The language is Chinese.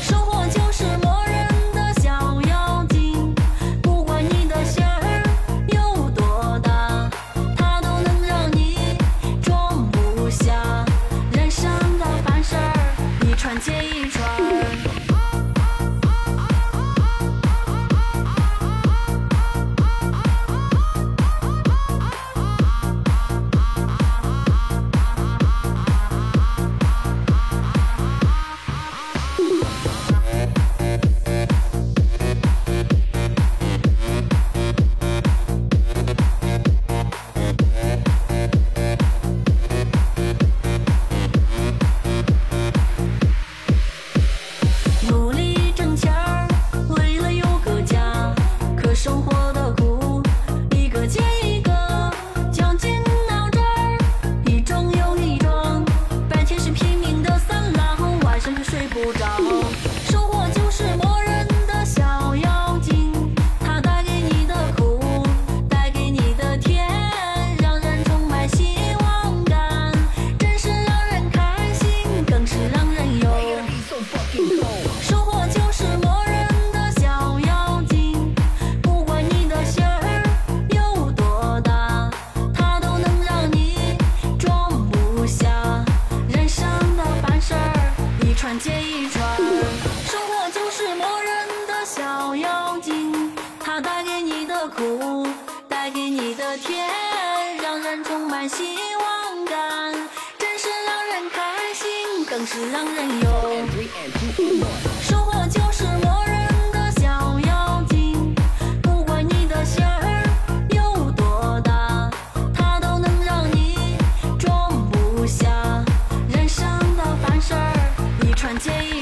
生活就是磨人的小妖精不管你的心儿有多大它都能让你装不下。人生的烦事儿一串接满希望感，真是让人开心，更是让人有。生活就是磨人的小妖精，不管你的心儿有多大，它都能让你装不下。人生的烦事儿，一串接一。